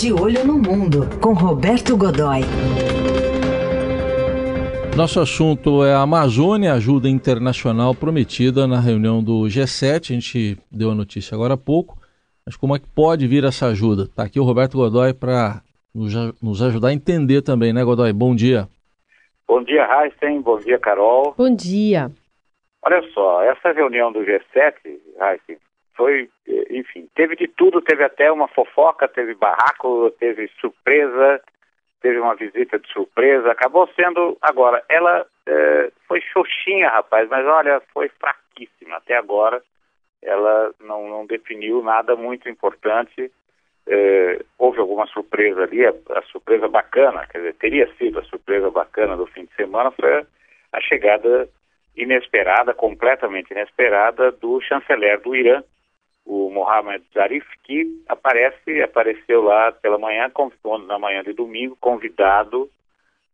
De Olho no Mundo, com Roberto Godoy. Nosso assunto é a Amazônia, ajuda internacional prometida na reunião do G7. A gente deu a notícia agora há pouco. Mas como é que pode vir essa ajuda? Está aqui o Roberto Godoy para nos ajudar a entender também, né, Godoy? Bom dia. Bom dia, Heisen. Bom dia, Carol. Bom dia. Olha só, essa reunião do G7, Heisen, foi, enfim, teve de tudo, teve até uma fofoca, teve barraco, teve surpresa, teve uma visita de surpresa, acabou sendo, agora, ela é, foi xoxinha, rapaz, mas olha, foi fraquíssima. Até agora, ela não, não definiu nada muito importante, é, houve alguma surpresa ali, a, a, surpresa bacana, quer dizer, teria sido a surpresa bacana do fim de semana, foi a, a chegada inesperada, completamente inesperada, do chanceler do Irã, o Mohamed Zarif, que aparece, apareceu lá pela manhã, na manhã de domingo, convidado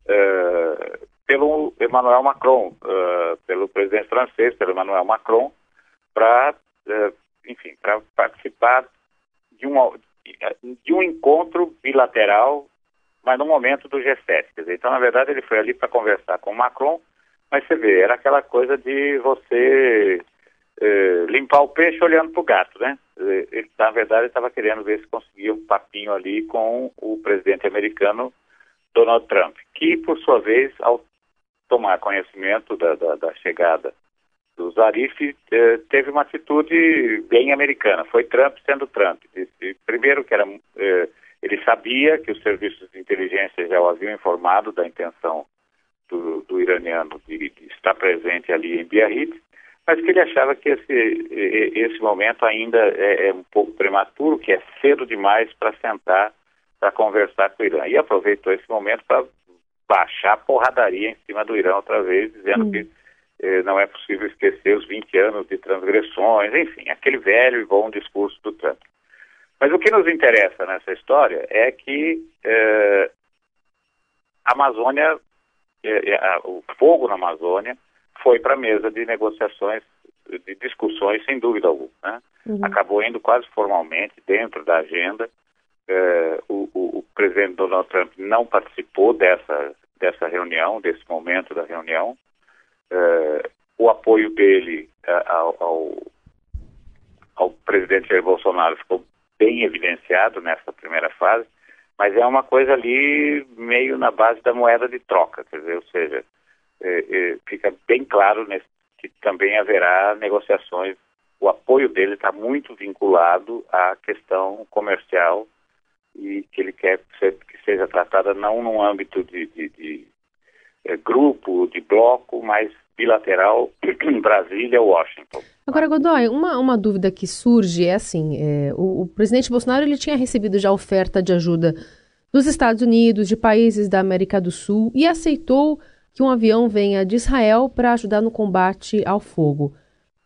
uh, pelo Emmanuel Macron, uh, pelo presidente francês, pelo Emmanuel Macron, para, uh, eh, enfim, para participar de um, de um encontro bilateral, mas no momento do G7. Dizer, então, na verdade, ele foi ali para conversar com o Macron, mas você vê, era aquela coisa de você eh, limpar o peixe olhando para o gato, né? Ele, na verdade, estava querendo ver se conseguia um papinho ali com o presidente americano Donald Trump, que, por sua vez, ao tomar conhecimento da, da, da chegada do Zarif, eh, teve uma atitude bem americana. Foi Trump sendo Trump. Disse, primeiro que era, eh, ele sabia que os serviços de inteligência já o haviam informado da intenção do, do iraniano de, de, estar presente ali em Biarritz, mas que ele achava que esse, esse momento ainda é, é um pouco prematuro, que é cedo demais para sentar para conversar com o Irã. E aproveitou esse momento para baixar a porradaria em cima do Irã outra vez, dizendo hum. que eh, não é possível esquecer os 20 anos de transgressões, enfim, aquele velho e bom discurso do Trump. Mas o que nos interessa nessa história é que eh, a Amazônia, eh, o fogo na Amazônia, foi para a mesa de negociações, de discussões, sem dúvida alguma. Né? Uhum. Acabou indo quase formalmente dentro da agenda. É, o, o, o, presidente Donald Trump não participou dessa, dessa reunião, desse momento da reunião. É, o apoio dele é, ao, ao, ao presidente Jair Bolsonaro ficou bem evidenciado nessa primeira fase, mas é uma coisa ali meio na base da moeda de troca, quer dizer, ou seja, é, é, fica bem claro nesse, que também haverá negociações. O apoio dele está muito vinculado à questão comercial e que ele quer que seja tratada não num âmbito de, de, de é, grupo, de bloco, mas bilateral Brasília, Washington. Agora, Godoy, uma, uma dúvida que surge é assim: é, o, o, presidente Bolsonaro ele tinha recebido já oferta de ajuda dos Estados Unidos, de países da América do Sul e aceitou que um avião venha de Israel para ajudar no combate ao fogo.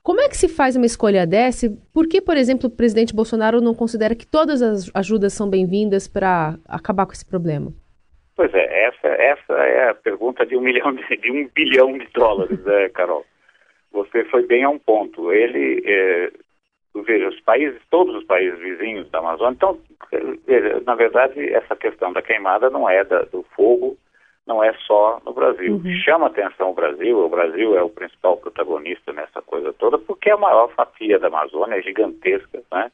Como é que se faz uma escolha dessa? Por que, por exemplo, o presidente Bolsonaro não considera que todas as ajudas são bem-vindas para acabar com esse problema? Pois é, essa, essa é a pergunta de um milhão de, de um bilhão de dólares, né, Carol? Você foi bem a um ponto. Ele, é, veja, os países, todos os países vizinhos da Amazônia, então, é, na verdade, essa questão da queimada não é da, do fogo não é só no Brasil. Uhum. Chama atenção o Brasil, o Brasil é o principal protagonista nessa coisa toda, porque a maior fatia da Amazônia é gigantesca, né?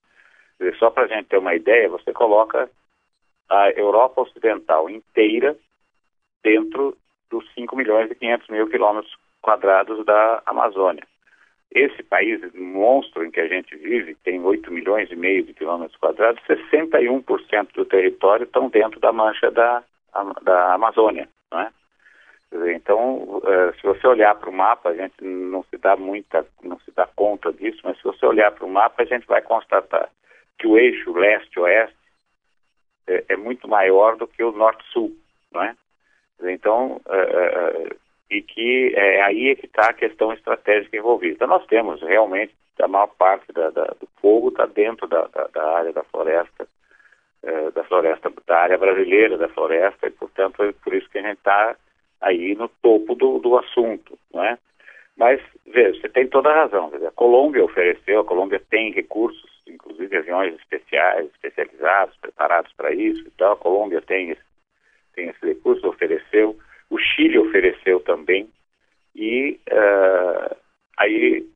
Só para a gente ter uma ideia, você coloca a Europa Ocidental inteira dentro dos 5 milhões e 500 mil quilômetros quadrados da Amazônia. Esse país monstro em que a gente vive tem 8 milhões e meio de quilômetros quadrados, 61% do território estão dentro da mancha da, da Amazônia. Né? Então, eh, se você olhar para o mapa, a gente não se dá muita, não se dá conta disso, mas se você olhar para o mapa, a gente vai constatar que o eixo leste-oeste é, é, muito maior do que o norte-sul, não é? Então, é, e que é aí é que está a questão estratégica envolvida. Então, nós temos realmente a maior parte da, da, do fogo está dentro da, da, área da floresta eh, da floresta, da área brasileira da floresta, e portanto é por isso que a gente está aí no topo do, do assunto, não é? Mas, veja, você tem toda a razão, a Colômbia ofereceu, a Colômbia tem recursos, inclusive aviões especiais, especializados, preparados para isso. Então a Colômbia tem esse, tem esse recurso, ofereceu, o Chile ofereceu também, e uh, aí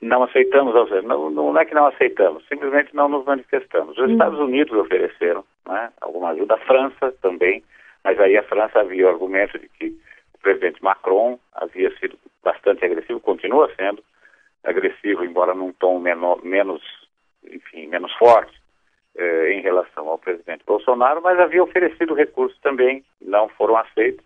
não aceitamos, não, não é que não aceitamos, simplesmente não nos manifestamos. Os hum. Estados Unidos ofereceram né, alguma ajuda, a França também, mas aí a França havia o argumento de que o presidente Macron havia sido bastante agressivo, continua sendo agressivo, embora num tom menor, menos, enfim, menos forte eh, em relação ao presidente Bolsonaro, mas havia oferecido recursos também, não foram aceitos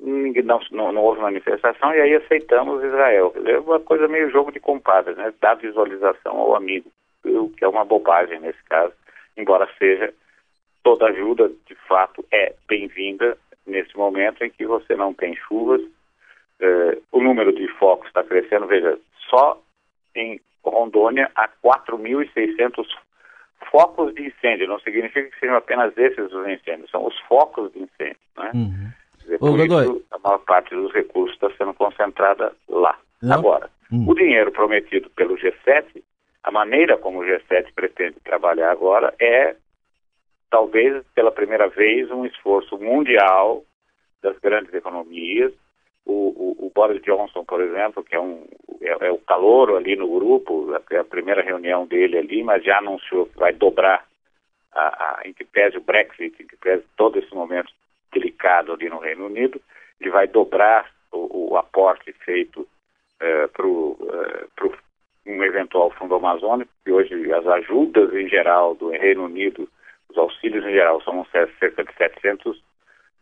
não, não, não, houve manifestação e aí aceitamos Israel. É uma coisa meio jogo de compadres, né? Dar visualização ao amigo, o que é uma bobagem nesse caso, embora seja toda ajuda, de fato, é bem-vinda nesse momento em que você não tem chuvas, eh, o número de focos está crescendo, veja, só em Rondônia há 4.600 focos de incêndio, não significa que sejam apenas esses os incêndios, são os focos de incêndio, né? Uhum dizer, por isso a maior parte dos recursos está sendo concentrada lá. Não. Agora, hum. o dinheiro prometido pelo G7, a maneira como o G7 pretende trabalhar agora é, talvez pela primeira vez, um esforço mundial das grandes economias. O, o, o Boris Johnson, por exemplo, que é, um, é, é o calouro ali no grupo, é a primeira reunião dele ali, mas já anunciou que vai dobrar a, a, em que pese o Brexit, em que pese todo esse momento delicado ali no Reino Unido, ele vai dobrar o, o aporte feito eh, para eh, um eventual fundo amazônico, que hoje as ajudas em geral do Reino Unido, os auxílios em geral são cerca de 700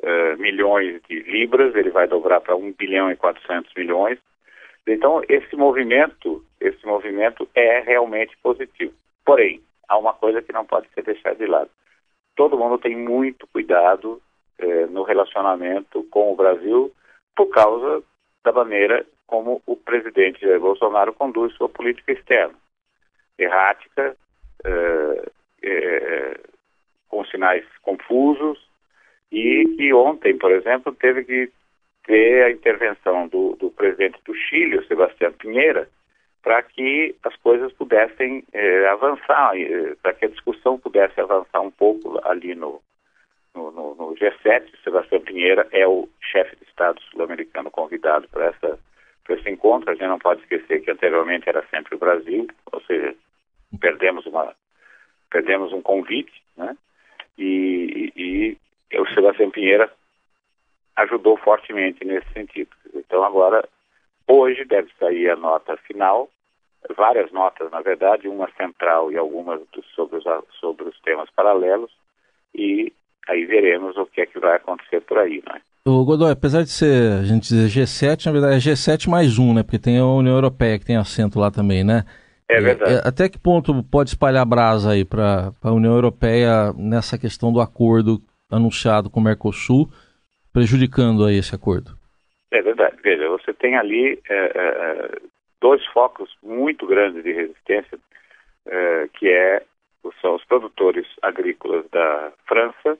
eh, milhões de libras, ele vai dobrar para 1 bilhão e 400 milhões. Então, esse movimento, esse movimento é realmente positivo. Porém, há uma coisa que não pode ser deixada de lado. Todo mundo tem muito cuidado eh, no relacionamento com o Brasil por causa da maneira como o presidente Jair Bolsonaro conduz sua política externa. Errática, eh, eh, com sinais confusos, e que ontem, por exemplo, teve que ter a intervenção do, do presidente do Chile, o Sebastião Pinheira, para que as coisas pudessem avançar, para que a discussão pudesse avançar um pouco ali no, no, no, no G7. Sebastião Pinheira é o chefe de Estado sul-americano convidado para essa para esse encontro. A gente não pode esquecer que anteriormente era sempre o Brasil, ou seja, perdemos uma perdemos um convite, né? E, e, e o Sebastião Pinheira ajudou fortemente nesse sentido. Então agora hoje deve sair a nota final, várias notas na verdade, uma central e algumas sobre os, sobre os temas paralelos e aí veremos o que é que vai acontecer por aí, né? O Godoy, apesar de ser, a gente dizer G7, na verdade é G7 mais um, né? Porque tem a União Europeia que tem assento lá também, né? É verdade. É, até que ponto pode espalhar brasa aí para a União Europeia nessa questão do acordo anunciado com o Mercosul, prejudicando aí esse acordo? É verdade. Veja, você tem ali é, é, dois focos muito grandes de resistência, é, que é, são os produtores agrícolas da França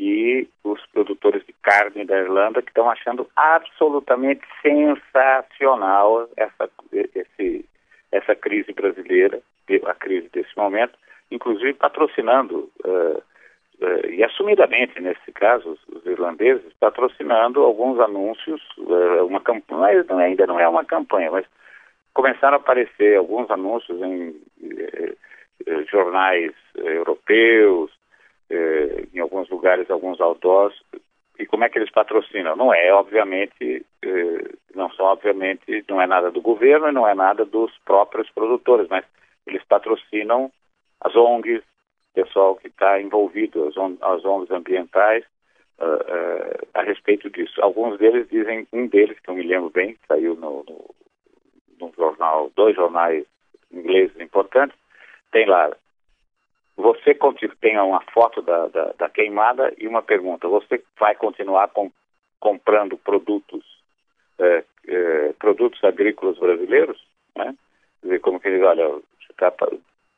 e os produtores de carne da Irlanda que estão achando absolutamente sensacional essa, esse, essa crise brasileira, a crise desse momento, inclusive patrocinando, uh, uh, e assumidamente nesse caso, os, os, irlandeses, patrocinando alguns anúncios, uh, uma campanha, ainda não é uma campanha, mas começaram a aparecer alguns anúncios em jornais europeus, alguns lugares, alguns outdoors. E como é que eles patrocinam? Não é, obviamente, eh, não são, obviamente, não é nada do governo e não é nada dos próprios produtores, mas eles patrocinam as ONGs, pessoal que está envolvido, as, on as ONGs ambientais, uh, uh, a respeito disso. Alguns deles dizem, um deles, que eu me lembro bem, saiu no, no, no jornal, dois jornais ingleses importantes, tem lá você tem uma foto da, da, da, queimada e uma pergunta. Você vai continuar com, comprando produtos, é, é, produtos agrícolas brasileiros? Né? Dizer, como que diz, olha, você está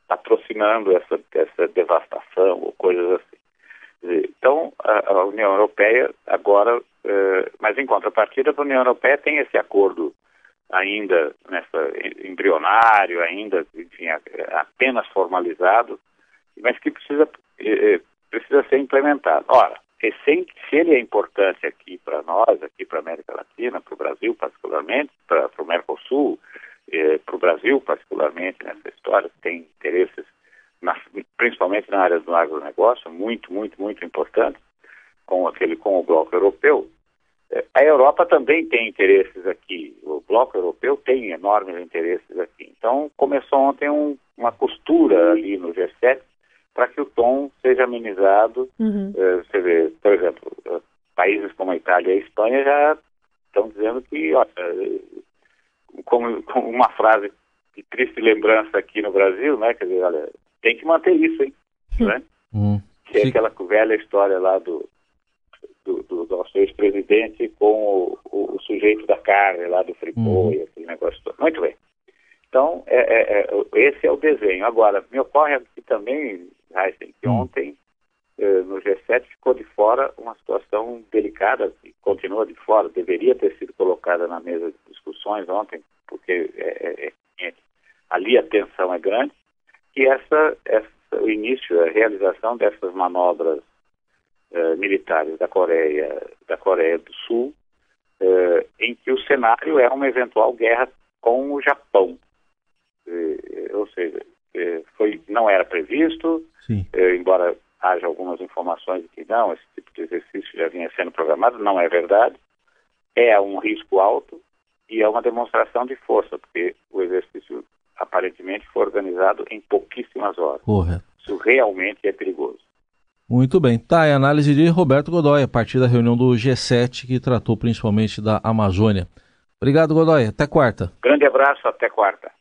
patrocinando essa, essa devastação ou coisas assim. Então, a, a, União Europeia agora, é, mas em contrapartida, a União Europeia tem esse acordo ainda nessa embrionário, ainda, enfim, apenas formalizado, mas que precisa, eh, precisa ser implementado. Ora, se ele é importante aqui para nós, aqui para a América Latina, para o Brasil particularmente, para o Mercosul, eh, para o Brasil particularmente nessa história, tem interesses, na, principalmente na área do agronegócio, muito, muito, muito importante, com, aquele, com o bloco europeu, eh, a Europa também tem interesses aqui, o bloco europeu tem enormes interesses aqui. Então, começou ontem um, uma costura ali no G7 para que o tom seja amenizado. Uhum. Uh, você vê, por exemplo, uh, países como a Itália e a Espanha já estão dizendo que, olha, como, como, uma frase de triste lembrança aqui no Brasil, né? Quer dizer, olha, tem que manter isso, hein? Né? Uhum. Que é aquela velha história lá do, do, do nosso ex-presidente com o, o, o, sujeito da carne lá do Fripô uhum. e aquele negócio todo. Muito bem. Então, é, é, é, esse é o desenho. Agora, me ocorre aqui também, Heisen, que hum. ontem eh, no G7 ficou de fora uma situação delicada, que continua de fora, deveria ter sido colocada na mesa de discussões ontem, porque é, é, é ali a tensão é grande, que essa, essa, o início, a realização dessas manobras eh, militares da Coreia, da Coreia do Sul, eh, em que o cenário é uma eventual guerra com o Japão. ou seja, foi, não era previsto, embora haja algumas informações de que não, esse tipo de exercício já vinha sendo programado, não é verdade. É um risco alto e é uma demonstração de força, porque o exercício aparentemente foi organizado em pouquíssimas horas. Correto. Isso realmente é perigoso. Muito bem. Tá, é a análise de Roberto Godoy, a partir da reunião do G7, que tratou principalmente da Amazônia. Obrigado, Godoy. Até quarta. Grande abraço, até quarta.